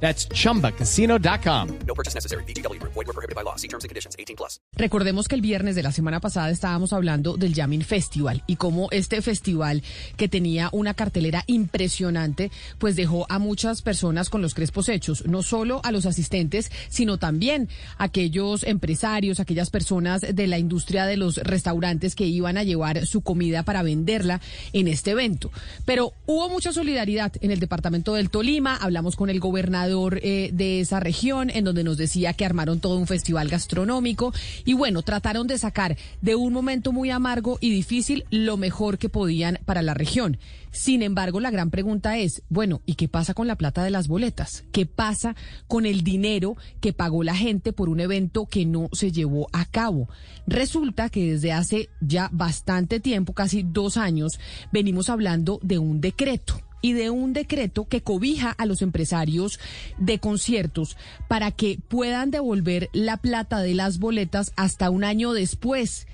That's chumbacasino.com. No purchase necessary. BGW. Void were prohibited by law. See terms and conditions. 18 plus. Recordemos que el viernes de la semana pasada estábamos hablando del Yamin Festival y cómo este festival que tenía una cartelera impresionante, pues dejó a muchas personas con los crespos hechos, no solo a los asistentes, sino también a aquellos empresarios, aquellas personas de la industria de los restaurantes que iban a llevar su comida para venderla en este evento. Pero hubo mucha solidaridad en el departamento del Tolima, hablamos con el gobernador eh, de esa región, en donde nos decía que armaron todo un festival gastronómico y bueno, trataron de sacar de un momento muy amargo y difícil lo mejor que podían para la región. Sin embargo, la gran pregunta es, bueno, ¿y qué pasa con la plata de las boletas? ¿Qué pasa con el dinero que pagó la gente por un evento que no se llevó a cabo? Resulta que desde hace ya bastante tiempo, casi dos años, venimos hablando de un decreto y de un decreto que cobija a los empresarios de conciertos para que puedan devolver la plata de las boletas hasta un año después.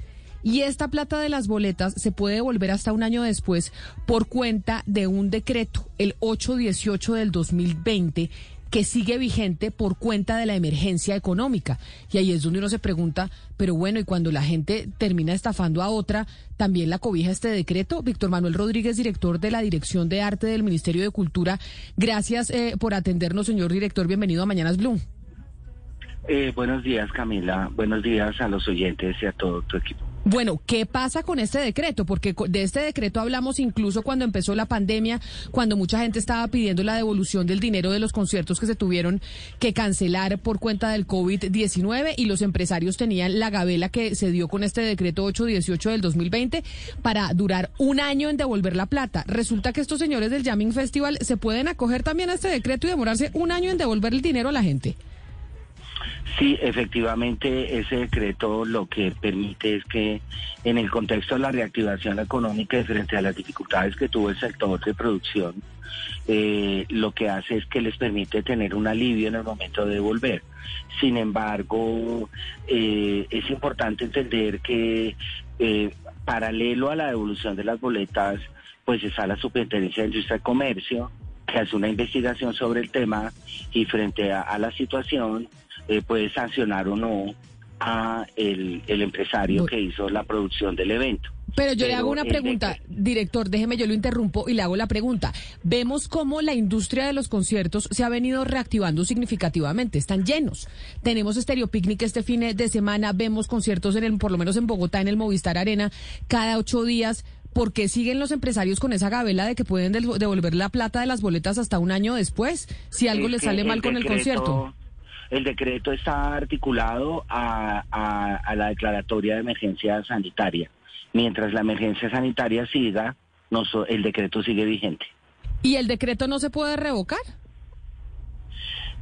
Y esta plata de las boletas se puede devolver hasta un año después por cuenta de un decreto, el 818 del 2020, que sigue vigente por cuenta de la emergencia económica. Y ahí es donde uno se pregunta, pero bueno, y cuando la gente termina estafando a otra, ¿también la cobija este decreto? Víctor Manuel Rodríguez, director de la Dirección de Arte del Ministerio de Cultura, gracias eh, por atendernos, señor director. Bienvenido a Mañanas Blue. Eh, buenos días, Camila. Buenos días a los oyentes y a todo tu equipo. Bueno, ¿qué pasa con este decreto? Porque de este decreto hablamos incluso cuando empezó la pandemia, cuando mucha gente estaba pidiendo la devolución del dinero de los conciertos que se tuvieron que cancelar por cuenta del COVID-19 y los empresarios tenían la gabela que se dio con este decreto 818 del 2020 para durar un año en devolver la plata. Resulta que estos señores del Jamming Festival se pueden acoger también a este decreto y demorarse un año en devolver el dinero a la gente. Sí, efectivamente, ese decreto lo que permite es que en el contexto de la reactivación económica y frente a las dificultades que tuvo el sector de producción, eh, lo que hace es que les permite tener un alivio en el momento de devolver. Sin embargo, eh, es importante entender que eh, paralelo a la devolución de las boletas, pues está la Superintendencia de Industria y Comercio, que hace una investigación sobre el tema y frente a la situación eh, puede sancionar o no a el, empresario que hizo la producción del evento. Pero yo le hago una pregunta, director, déjeme, yo lo interrumpo y le hago la pregunta. Vemos cómo la industria de los conciertos se ha venido reactivando significativamente, están llenos. Tenemos Stereo Picnic este fin de semana, vemos conciertos en el, por lo menos en Bogotá, en el Movistar Arena, cada ocho días. ¿Por qué siguen los empresarios con esa gabela de que pueden devolver la plata de las boletas hasta un año después, si algo les sale mal con el concierto? El decreto está articulado a, la declaratoria de emergencia sanitaria. Mientras la emergencia sanitaria siga, no el decreto sigue vigente. ¿Y el decreto no se puede revocar?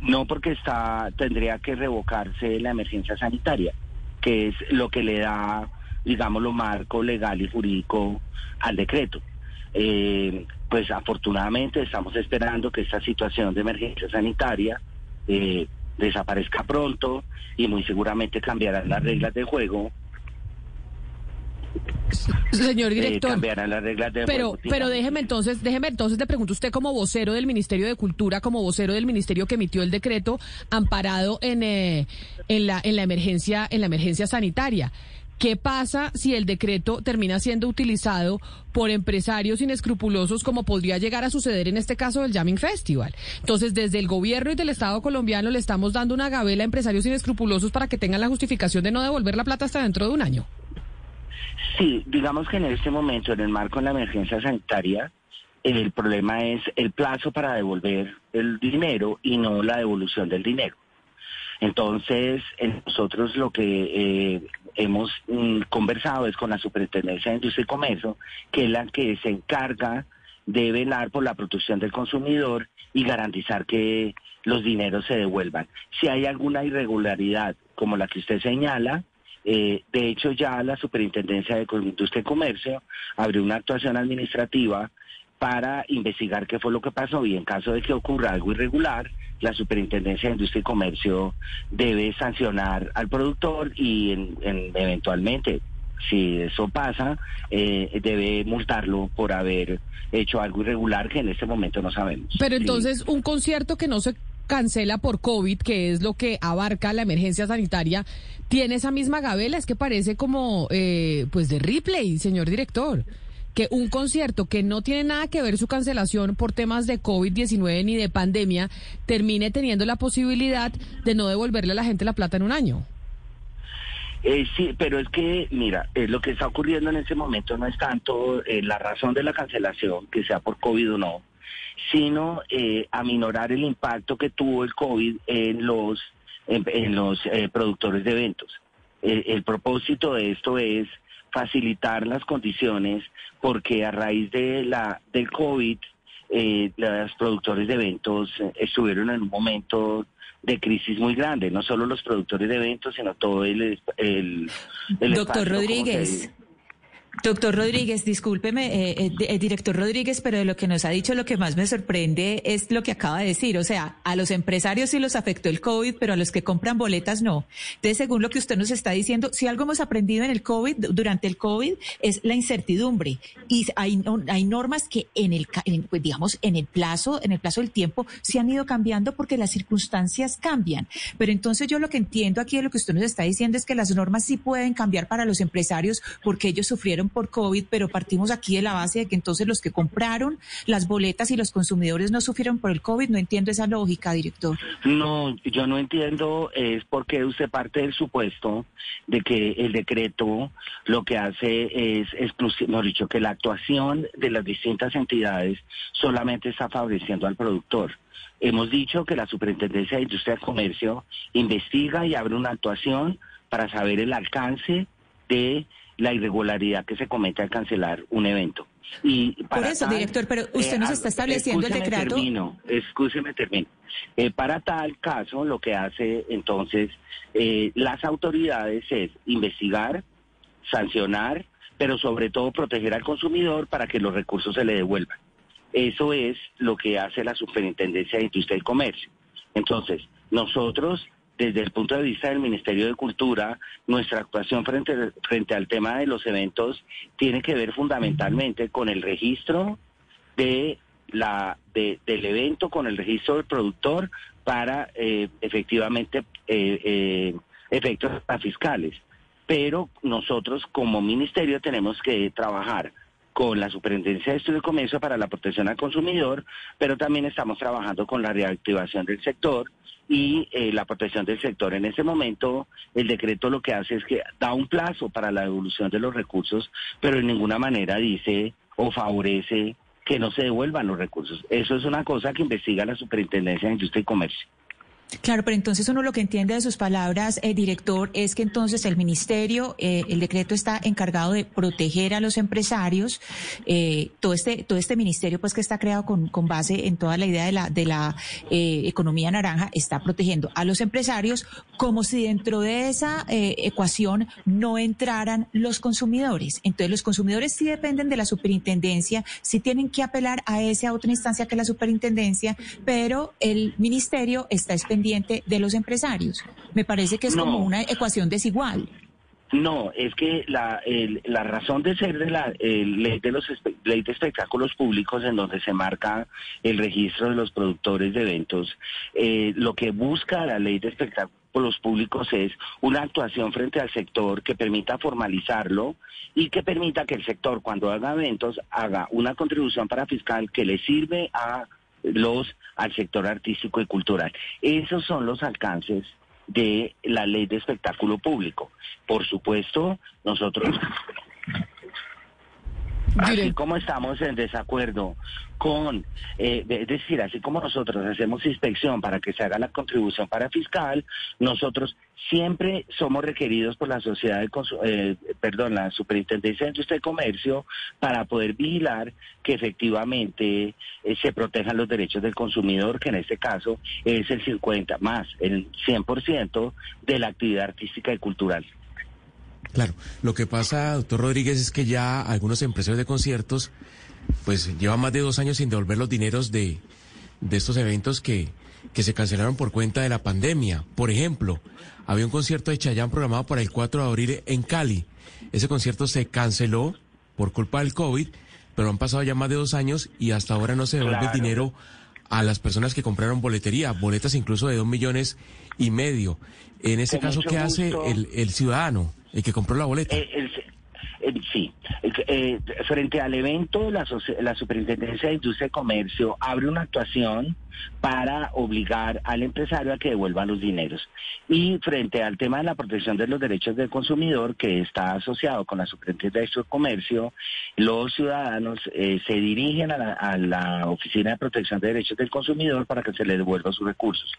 No, porque está tendría que revocarse la emergencia sanitaria, que es lo que le da, digamos, lo marco legal y jurídico al decreto. Eh, pues afortunadamente estamos esperando que esta situación de emergencia sanitaria eh, desaparezca pronto y muy seguramente cambiarán las reglas de juego. Señor eh, director, cambiarán las reglas de pero, juego. Pero déjeme entonces, déjeme entonces le pregunto usted como vocero del Ministerio de Cultura, como vocero del ministerio que emitió el decreto amparado en, eh, en la en la emergencia en la emergencia sanitaria. ¿Qué pasa si el decreto termina siendo utilizado por empresarios inescrupulosos como podría llegar a suceder en este caso del Jamming Festival? Entonces, desde el gobierno y del Estado colombiano le estamos dando una gabela a empresarios inescrupulosos para que tengan la justificación de no devolver la plata hasta dentro de un año. Sí, digamos que en este momento, en el marco de la emergencia sanitaria, el problema es el plazo para devolver el dinero y no la devolución del dinero. Entonces, nosotros lo que eh, hemos mm, conversado es con la Superintendencia de Industria y Comercio, que es la que se encarga de velar por la protección del consumidor y garantizar que los dineros se devuelvan. Si hay alguna irregularidad como la que usted señala, eh, de hecho ya la Superintendencia de Industria y Comercio abrió una actuación administrativa para investigar qué fue lo que pasó y en caso de que ocurra algo irregular, la Superintendencia de Industria y Comercio debe sancionar al productor y en, eventualmente, si eso pasa, eh, debe multarlo por haber hecho algo irregular que en este momento no sabemos. Pero entonces, un concierto que no se cancela por COVID, que es lo que abarca la emergencia sanitaria, tiene esa misma gabela, es que parece como, eh, pues, de Ripley, señor director que un concierto que no tiene nada que ver su cancelación por temas de COVID-19 ni de pandemia termine teniendo la posibilidad de no devolverle a la gente la plata en un año. Eh, sí, pero es que, mira, eh, lo que está ocurriendo en ese momento no es tanto eh, la razón de la cancelación, que sea por COVID o no, sino eh, aminorar el impacto que tuvo el COVID en los, en, los productores de eventos. el propósito de esto es facilitar las condiciones porque a raíz de la del COVID eh, los productores de eventos estuvieron en un momento de crisis muy grande, no solo los productores de eventos, sino todo el, el, Doctor Rodríguez. Doctor Rodríguez, discúlpeme, eh, eh, eh, director Rodríguez, pero de lo que nos ha dicho, lo que más me sorprende es lo que acaba de decir. O sea, a los empresarios sí los afectó el COVID, pero a los que compran boletas no. Entonces, según lo que usted nos está diciendo, si algo hemos aprendido en el COVID, durante el COVID, es la incertidumbre. Y hay, hay normas que en el, pues, digamos, en el plazo, en el plazo del tiempo, se han ido cambiando porque las circunstancias cambian. Pero entonces yo lo que entiendo aquí de lo que usted nos está diciendo es que las normas sí pueden cambiar para los empresarios porque ellos sufrieron por COVID, pero partimos aquí de la base de que entonces los que compraron las boletas y los consumidores no sufrieron por el COVID. No entiendo esa lógica, director. No, yo no entiendo es porque usted parte del supuesto de que el decreto lo que hace es exclusivo, dicho, que la actuación de las distintas entidades solamente está favoreciendo al productor. Hemos dicho que la Superintendencia de Industria y Comercio investiga y abre una actuación para saber el alcance de la irregularidad que se comete al cancelar un evento. Y Por eso, director, pero usted nos eh, está estableciendo el decreto. Termino, escúcheme, termino. Eh, para tal caso, lo que hace entonces eh, las autoridades es investigar, sancionar, pero sobre todo proteger al consumidor para que los recursos se le devuelvan. Eso es lo que hace la Superintendencia de Industria y Comercio. Entonces, nosotros desde el punto de vista del Ministerio de Cultura, nuestra actuación frente, al tema de los eventos tiene que ver fundamentalmente con el registro de la del evento, con el registro del productor para eh, efectivamente eh, eh, efectos fiscales. Pero nosotros como ministerio tenemos que trabajar con la Superintendencia de Estudio de Comercio para la protección al consumidor, pero también estamos trabajando con la reactivación del sector y eh, la protección del sector. En ese momento, el decreto lo que hace es que da un plazo para la devolución de los recursos, pero en ninguna manera dice o favorece que no se devuelvan los recursos. Eso es una cosa que investiga la Superintendencia de Industria y Comercio. Claro, pero entonces uno lo que entiende de sus palabras, eh, director, es que entonces el ministerio, eh, el decreto está encargado de proteger a los empresarios. Eh, todo este todo este ministerio, pues que está creado con, con base en toda la idea de la de la eh, economía naranja, está protegiendo a los empresarios, como si dentro de esa eh, ecuación no entraran los consumidores. Entonces los consumidores sí dependen de la superintendencia, sí tienen que apelar a esa otra instancia que la superintendencia, pero el ministerio está de los empresarios. Me parece que es como una ecuación desigual. No, es que la, la razón de ser de la ley de los ley de espectáculos públicos en donde se marca el registro de los productores de eventos, eh, lo que busca la ley de espectáculos públicos es una actuación frente al sector que permita formalizarlo y que permita que el sector cuando haga eventos haga una contribución para fiscal que le sirve a los al sector artístico y cultural. Esos son los alcances de la ley de espectáculo público. Por supuesto, nosotros Así como estamos en desacuerdo con, eh, es decir, así como nosotros hacemos inspección para que se haga la contribución para fiscal, nosotros siempre somos requeridos por la sociedad de eh, perdón, la Superintendencia de Industria y Comercio para poder vigilar que efectivamente eh, se protejan los derechos del consumidor, que en este caso es el 50 más el 100% de la actividad artística y cultural. Claro, lo que pasa, doctor Rodríguez, es que ya algunos empresarios de conciertos pues llevan más de dos años sin devolver los dineros de, de estos eventos que, que se cancelaron por cuenta de la pandemia. Por ejemplo, había un concierto de Chayán programado para el 4 de abril en Cali. Ese concierto se canceló por culpa del COVID, pero han pasado ya más de dos años y hasta ahora no se devuelve el dinero a las personas que compraron boletería, boletas incluso de dos millones y medio. En ese caso, ¿qué hace el, el ciudadano? El que compró la boleta. Eh, eh, sí, eh, frente al evento, la, la Superintendencia de Industria y Comercio abre una actuación para obligar al empresario a que devuelva los dineros. Y frente al tema de la protección de los derechos del consumidor, que está asociado con la Superintendencia de Comercio, los ciudadanos se dirigen a la, Oficina de Protección de Derechos del Consumidor para que se le devuelva sus recursos.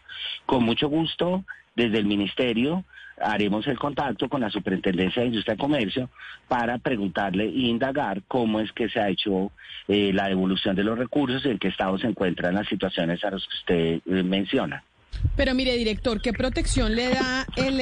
Con mucho gusto, desde el Ministerio, haremos el contacto con la Superintendencia de Industria y Comercio para preguntarle e indagar cómo es que se ha hecho eh, la devolución de los recursos y en qué estado se encuentran las situaciones a las que usted eh, menciona. Pero mire, director, ¿qué protección le da el,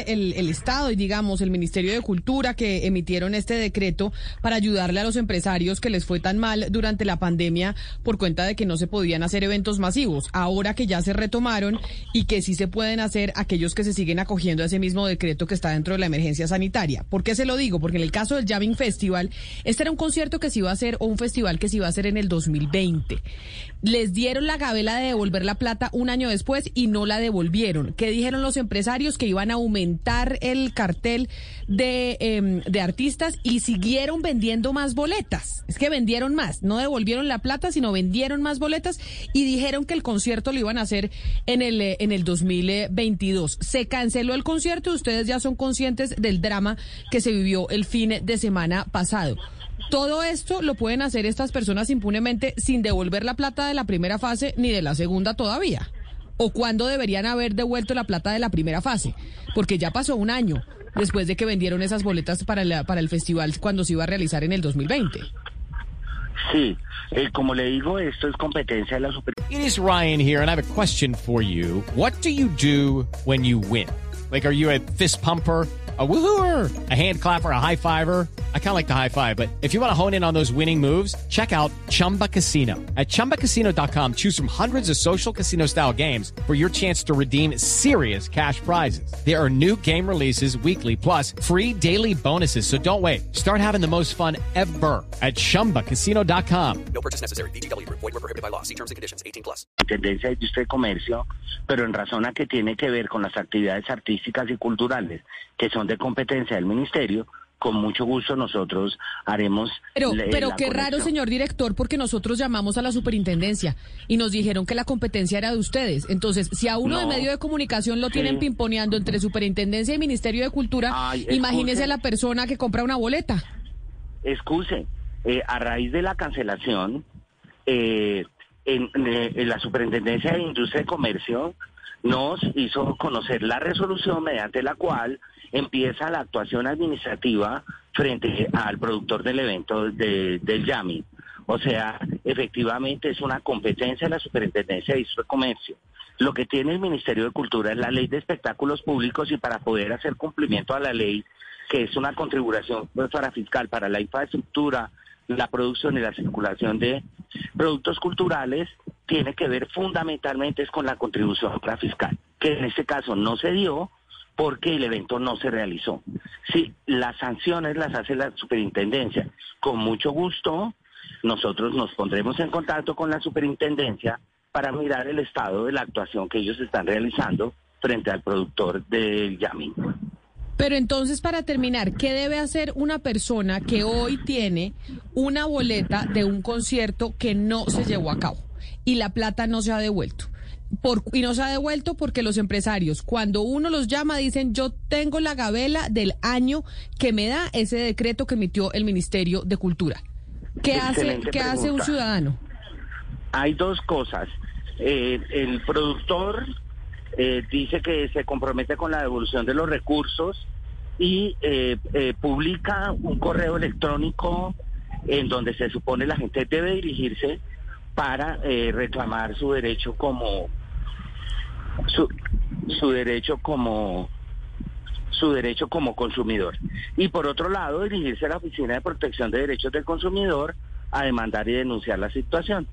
Estado y, digamos, el Ministerio de Cultura que emitieron este decreto para ayudarle a los empresarios que les fue tan mal durante la pandemia por cuenta de que no se podían hacer eventos masivos? Ahora que ya se retomaron y que sí se pueden hacer aquellos que se siguen acogiendo a ese mismo decreto que está dentro de la emergencia sanitaria. ¿Por qué se lo digo? Porque en el caso del Jamming Festival, este era un concierto que se iba a hacer o un festival que se iba a hacer en el 2020. Les dieron la gabela de devolver la plata un año después y no la devolvieron. ¿Qué dijeron los empresarios? Que iban a aumentar el cartel de, em, de artistas y siguieron vendiendo más boletas. Es que vendieron más, no devolvieron la plata, sino vendieron más boletas y dijeron que el concierto lo iban a hacer en el, eh, en el 2022. Se canceló el concierto y ustedes ya son conscientes del drama que se vivió el fin de semana pasado. Todo esto lo pueden hacer estas personas impunemente sin devolver la plata de la primera fase ni de la segunda todavía o cuándo deberían haber devuelto la plata de la primera fase, porque ya pasó un año después de que vendieron esas boletas para, la, para el festival cuando se iba a realizar en el 2020. Sí, eh, como le digo, esto es competencia de la Super. It is Ryan here and I have a question for you. What do you do when you win? Like, are you a fist pumper? a woohooer, a hand clapper, a high fiver. I kind of like the high five, but if you want to hone in on those winning moves, check out Chumba Casino. At ChumbaCasino.com, choose from hundreds of social casino style games for your chance to redeem serious cash prizes. There are new game releases weekly, plus free daily bonuses. So don't wait. Start having the most fun ever at ChumbaCasino.com. No purchase necessary. BGW. Void were prohibited by law. See terms and conditions. 18 plus. Tendencia de industria y comercio, pero en razón a que tiene que ver con las actividades artísticas y culturales que son de competencia del ministerio, con mucho gusto nosotros haremos. Pero, pero qué raro, señor director, porque nosotros llamamos a la superintendencia y nos dijeron que la competencia era de ustedes. Entonces, si a uno de medio de comunicación lo tienen pimponeando entre superintendencia y Ministerio de Cultura, imagínese a la persona que compra una boleta. Excuse, eh, a raíz de la cancelación, eh, en, eh, en la superintendencia de Industria y Comercio nos hizo conocer la resolución mediante la cual empieza la actuación administrativa frente al productor del evento del YAMI. O sea, efectivamente es una competencia de la Superintendencia de Comercio. Lo que tiene el Ministerio de Cultura es la ley de espectáculos públicos y para poder hacer cumplimiento a la ley, que es una contribución para fiscal para la infraestructura, la producción y la circulación de productos culturales, tiene que ver fundamentalmente con la contribución para fiscal, que en este caso no se dio porque el evento no se realizó. Sí, las sanciones las hace la superintendencia. Con mucho gusto, nosotros nos pondremos en contacto con la superintendencia para mirar el estado de la actuación que ellos están realizando frente al productor del Yamin. Pero entonces, para terminar, ¿qué debe hacer una persona que hoy tiene una boleta de un concierto que no se llevó a cabo y la plata no se ha devuelto? Por, y no se ha devuelto porque los empresarios, cuando uno los llama, dicen yo tengo la gabela del año que me da ese decreto que emitió el Ministerio de Cultura. ¿Qué hace, ¿qué hace un ciudadano? Hay dos cosas. Eh, el productor eh, dice que se compromete con la devolución de los recursos y eh, eh, publica un correo electrónico en donde se supone la gente debe dirigirse para eh, reclamar su derecho como su, su derecho como su derecho como consumidor y por otro lado dirigirse a la oficina de protección de derechos del consumidor a demandar y denunciar la situación.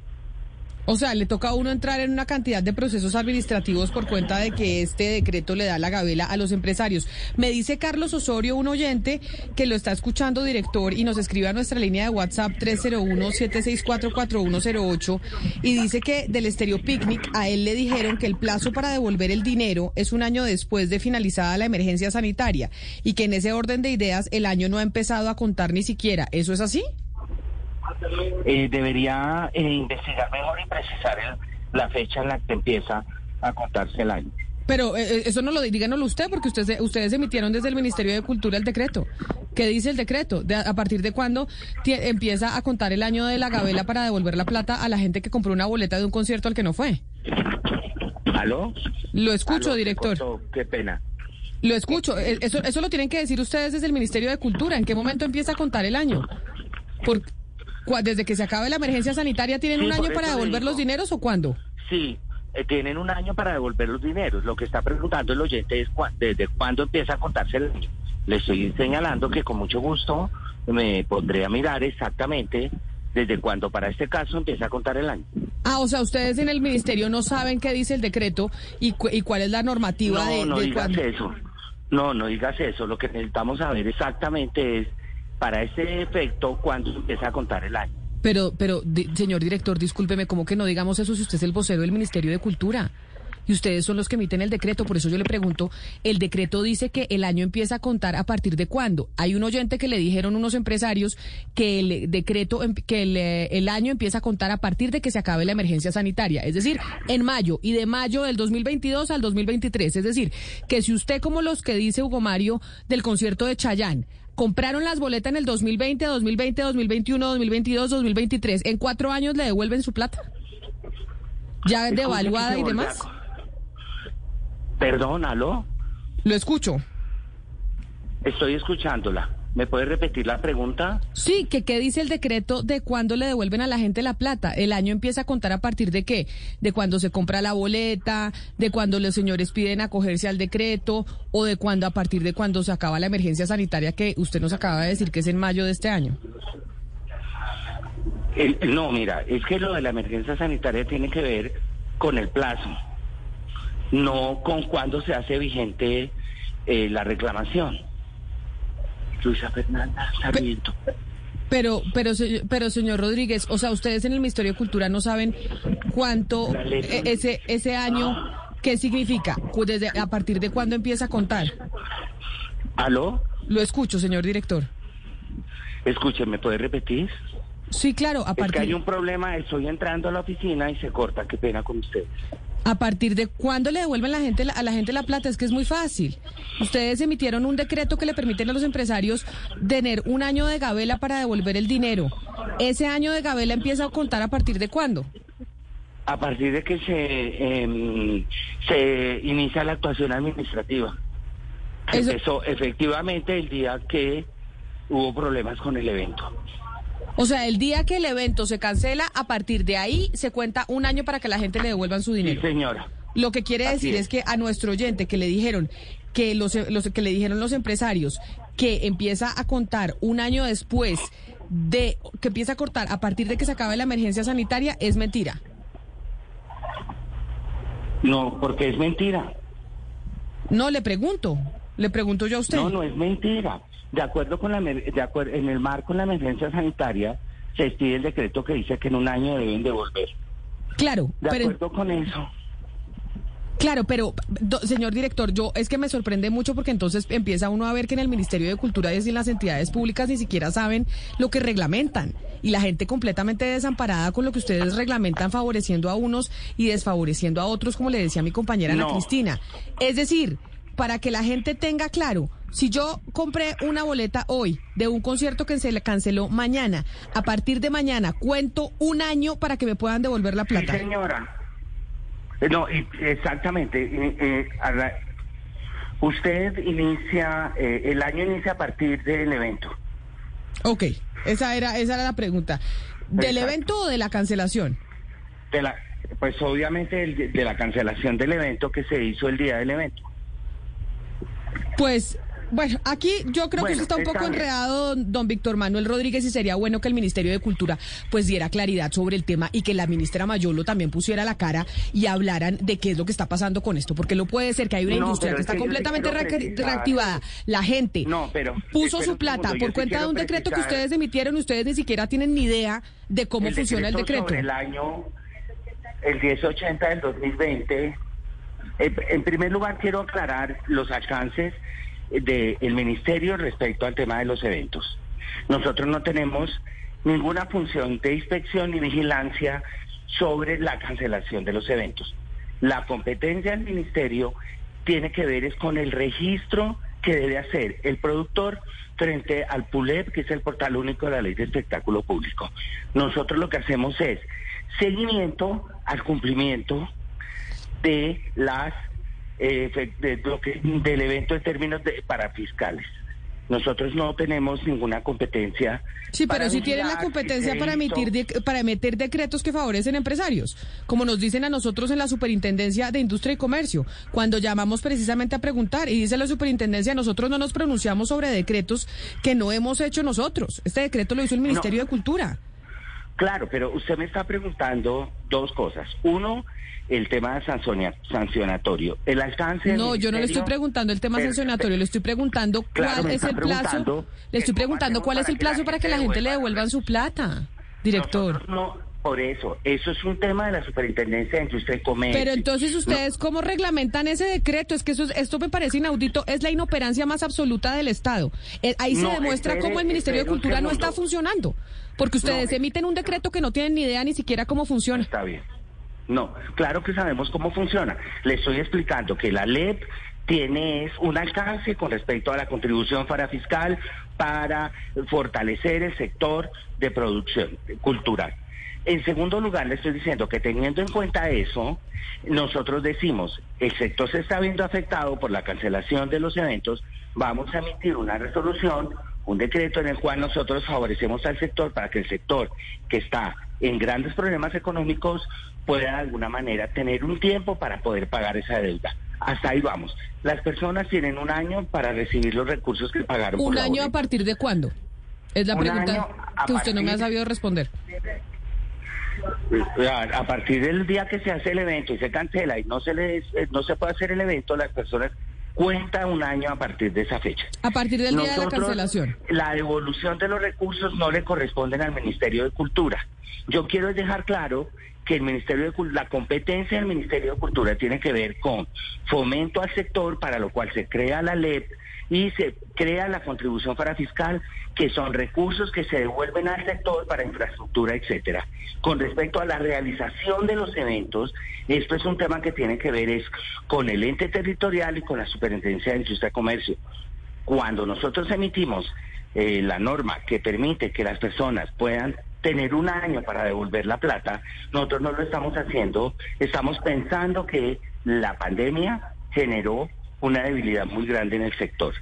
O sea, le toca a uno entrar en una cantidad de procesos administrativos por cuenta de que este decreto le da la gabela a los empresarios. Me dice Carlos Osorio, un oyente que lo está escuchando, director, y nos escribe a nuestra línea de WhatsApp 301-764-4108 y dice que del Estéreo Picnic a él le dijeron que el plazo para devolver el dinero es un año después de finalizada la emergencia sanitaria y que en ese orden de ideas el año no ha empezado a contar ni siquiera. ¿Eso es así? Eh, debería eh, investigar mejor y precisar el- la fecha en la que empieza a contarse el año. Pero eh, eso no lo díganoslo usted, porque usted se- ustedes emitieron desde el Ministerio de Cultura el decreto. ¿Qué dice el decreto? De, a partir de cuándo empieza a contar el año de la gabela para devolver la plata a la gente que compró una boleta de un concierto al que no fue? ¿Aló? Lo escucho, Aló, director. Qué pena. Lo escucho. Eh, Eso, eso lo tienen que decir ustedes desde el Ministerio de Cultura. ¿En qué momento empieza a contar el año? Por, cua- ¿Desde que se acabe la emergencia sanitaria tienen Sí, un año para devolver los dineros o cuándo? Sí, eh, tienen un año para devolver los dineros. Lo que está preguntando el oyente es desde cuándo empieza a contarse el año. Le estoy señalando que con mucho gusto me pondré a mirar exactamente desde cuándo para este caso empieza a contar el año. Ah, o sea, ustedes en el Ministerio no saben qué dice el decreto y, cu- y cuál es la normativa No, de, no de digas cuándo. eso. No, no digas eso. Lo que necesitamos saber exactamente es para ese efecto cuándo empieza a contar el año. Pero, pero, di- señor director, discúlpeme, ¿cómo que no digamos eso si usted es el vocero del Ministerio de Cultura? Y ustedes son los que emiten el decreto, por eso yo le pregunto, el decreto dice que el año empieza a contar a partir de cuándo. Hay un oyente que le dijeron unos empresarios que el decreto, em- que el, eh, el año empieza a contar a partir de que se acabe la emergencia sanitaria, es decir, en mayo y de mayo del 2022 al 2023. Es decir, que si usted, como los que dice Hugo Mario del concierto de Chayán, compraron las boletas en el 2020, 2020, 2021, 2022, 2023, en cuatro años le devuelven su plata. Ya devaluada y demás. Volvió a- Perdón, aló. Lo escucho. Estoy escuchándola. ¿Me puede repetir la pregunta? Sí, que qué dice el decreto de cuándo le devuelven a la gente la plata. El año empieza a contar a partir de qué? De cuando se compra la boleta, de cuando los señores piden acogerse al decreto o de cuando a partir de cuando se acaba la emergencia sanitaria que usted nos acaba de decir que es en mayo de este año. El- no, mira, es que lo de la emergencia sanitaria tiene que ver con el plazo, no con cuándo se hace vigente eh, la reclamación. Luisa Fernanda Sarmiento. Pero, pero, pero, señor Rodríguez, o sea, ustedes en el Ministerio de Cultura no saben cuánto eh, ese ese año, ¿qué significa? Desde a partir de cuándo empieza a contar. ¿Aló? Lo escucho, señor director. Escúcheme, ¿puede repetir? Sí, claro, a Es que hay partir, un problema, estoy entrando a la oficina y se corta, qué pena con ustedes. A partir de cuándo le devuelven la gente, a la gente la plata, es que es muy fácil. Ustedes emitieron un decreto que le permiten a los empresarios tener un año de gabela para devolver el dinero. Ese año de gabela empieza a contar a partir de cuándo. A partir de que se, em, se inicia la actuación administrativa. Eso- Empezó efectivamente el día que hubo problemas con el evento. O sea, el día que el evento se cancela, a partir de ahí se cuenta un año para que la gente le devuelvan su Sí, dinero. señora. Lo que quiere decir es. es. que a nuestro oyente que le dijeron que los, los- que le dijeron los empresarios que empieza a contar un año después de que empieza a cortar a partir de que se acabe la emergencia sanitaria es mentira. No, porque es mentira. No le pregunto, le pregunto yo a usted. No, no es mentira. De acuerdo con la de acuer- en el marco de la emergencia sanitaria se expide el decreto que dice que en un año deben devolver. Claro, De pero acuerdo con eso. Claro, pero do- señor director, yo es que me sorprende mucho porque entonces empieza uno a ver que en el Ministerio de Cultura y en las entidades públicas ni siquiera saben lo que reglamentan y la gente completamente desamparada con lo que ustedes reglamentan favoreciendo a unos y desfavoreciendo a otros, como le decía mi compañera Ana. Cristina. Es decir, para que la gente tenga claro, si yo compré una boleta hoy de un concierto que se le canceló mañana, a partir de mañana cuento un año para que me puedan devolver la plata. Sí, señora. Eh, No, exactamente. y, eh, a la- usted inicia, eh, el año inicia a partir del evento. Ok, esa era, esa era la pregunta. ¿Del Exacto. evento o de la cancelación? De la, pues obviamente el- de la cancelación del evento que se hizo el día del evento. Pues, bueno, aquí yo creo que usted está un poco enredado, don, Víctor Manuel Rodríguez, y sería bueno que el Ministerio de Cultura pues diera claridad sobre el tema y que la ministra Mayolo también pusiera la cara y hablaran de qué es lo que está pasando con esto, porque no puede ser que hay una No, industria que es está que completamente re- reactivada. La gente No, pero- puso espera su plata segundo, por cuenta de un decreto que ustedes emitieron ustedes ni siquiera tienen ni idea de cómo El funciona el decreto. El año, el 1080 del 2020. En, en primer lugar, quiero aclarar los alcances del ministerio respecto al tema de los eventos. Nosotros no tenemos ninguna función de inspección ni vigilancia sobre la cancelación de los eventos. La competencia del ministerio tiene que ver es con el registro que debe hacer el productor frente al PULEP, que es el portal único de la ley de espectáculo público. Nosotros lo que hacemos es seguimiento al cumplimiento de las eh, de lo que- del evento en términos de para fiscales. Nosotros no tenemos ninguna competencia. Sí, pero si tienen la competencia para emitir de- para emitir decretos que favorecen empresarios, como nos dicen a nosotros en la Superintendencia de Industria y Comercio, cuando llamamos precisamente a preguntar y dice la Superintendencia, nosotros no nos pronunciamos sobre decretos que no hemos hecho nosotros. Este decreto lo hizo el Ministerio de Cultura. Claro, pero usted me está preguntando dos cosas. Uno, el tema sancionatorio. El alcance. No, yo no le estoy preguntando el tema sancionatorio, le estoy preguntando Claro, cuál es el plazo. Le estoy preguntando cuál es el plazo para que la gente le devuelva devuelvan su plata, director. No, por eso, eso es un tema de la Superintendencia de Industria y Comercio. Pero entonces ustedes cómo reglamentan ese decreto? Es que eso, es- esto me parece inaudito, es la inoperancia más absoluta del Estado. Eh, ahí se No, demuestra espere, cómo el Ministerio de Cultura no está funcionando, porque ustedes No, emiten un decreto que no tienen ni idea ni siquiera cómo funciona. Está bien. No, claro que sabemos cómo funciona. Le estoy explicando que la LEP tiene es un alcance con respecto a la contribución para fiscal para fortalecer el sector de producción cultural. En segundo lugar, le estoy diciendo que teniendo en cuenta eso, nosotros decimos, el sector se está viendo afectado por la cancelación de los eventos, vamos a emitir una resolución, un decreto en el cual nosotros favorecemos al sector para que el sector que está en grandes problemas económicos pueda de alguna manera tener un tiempo para poder pagar esa deuda. Hasta ahí vamos. Las personas tienen un año para recibir los recursos que pagaron. ¿Un año a partir de cuándo? Es la Un pregunta que usted no me ha sabido responder. A, a partir del día que se hace el evento y se cancela y no se les, eh, no se puede hacer el evento, las personas cuentan un año a partir de esa fecha. A partir del día de la cancelación. La devolución de los recursos no le corresponden al Ministerio de Cultura. Yo quiero dejar claro que el Ministerio de la competencia del Ministerio de Cultura tiene que ver con fomento al sector, para lo cual se crea la LEP y se crea la contribución para fiscal, que son recursos que se devuelven al sector para infraestructura, etcétera. Con respecto a la realización de los eventos, esto es un tema que tiene que ver es con el ente territorial y con la Superintendencia de Industria y Comercio. Cuando nosotros emitimos eh, la norma que permite que las personas puedan tener un año para devolver la plata, nosotros no lo estamos haciendo, estamos pensando que la pandemia generó una debilidad muy grande en el sector.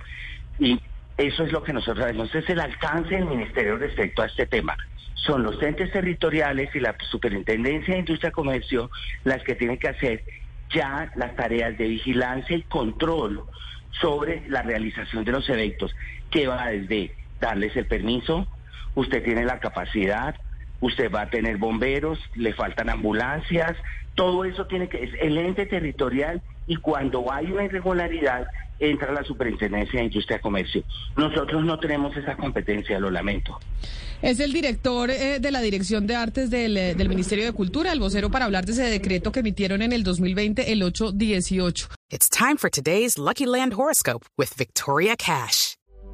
Y eso es lo que nosotros sabemos, es el alcance del ministerio respecto a este tema. Son los entes territoriales y la Superintendencia de Industria y Comercio las que tienen que hacer ya las tareas de vigilancia y control sobre la realización de los eventos, que va desde darles el permiso, usted tiene la capacidad, usted va a tener bomberos, le faltan ambulancias, todo eso tiene que, es el ente territorial y cuando hay una irregularidad entra la Superintendencia de Industria y Comercio. Nosotros no tenemos esa competencia, lo lamento. Es el director eh, de la Dirección de Artes del, eh, del Ministerio de Cultura, el vocero para hablar de ese decreto que emitieron en el 2020, el 818. It's time for today's Lucky Land horoscope with Victoria Cash.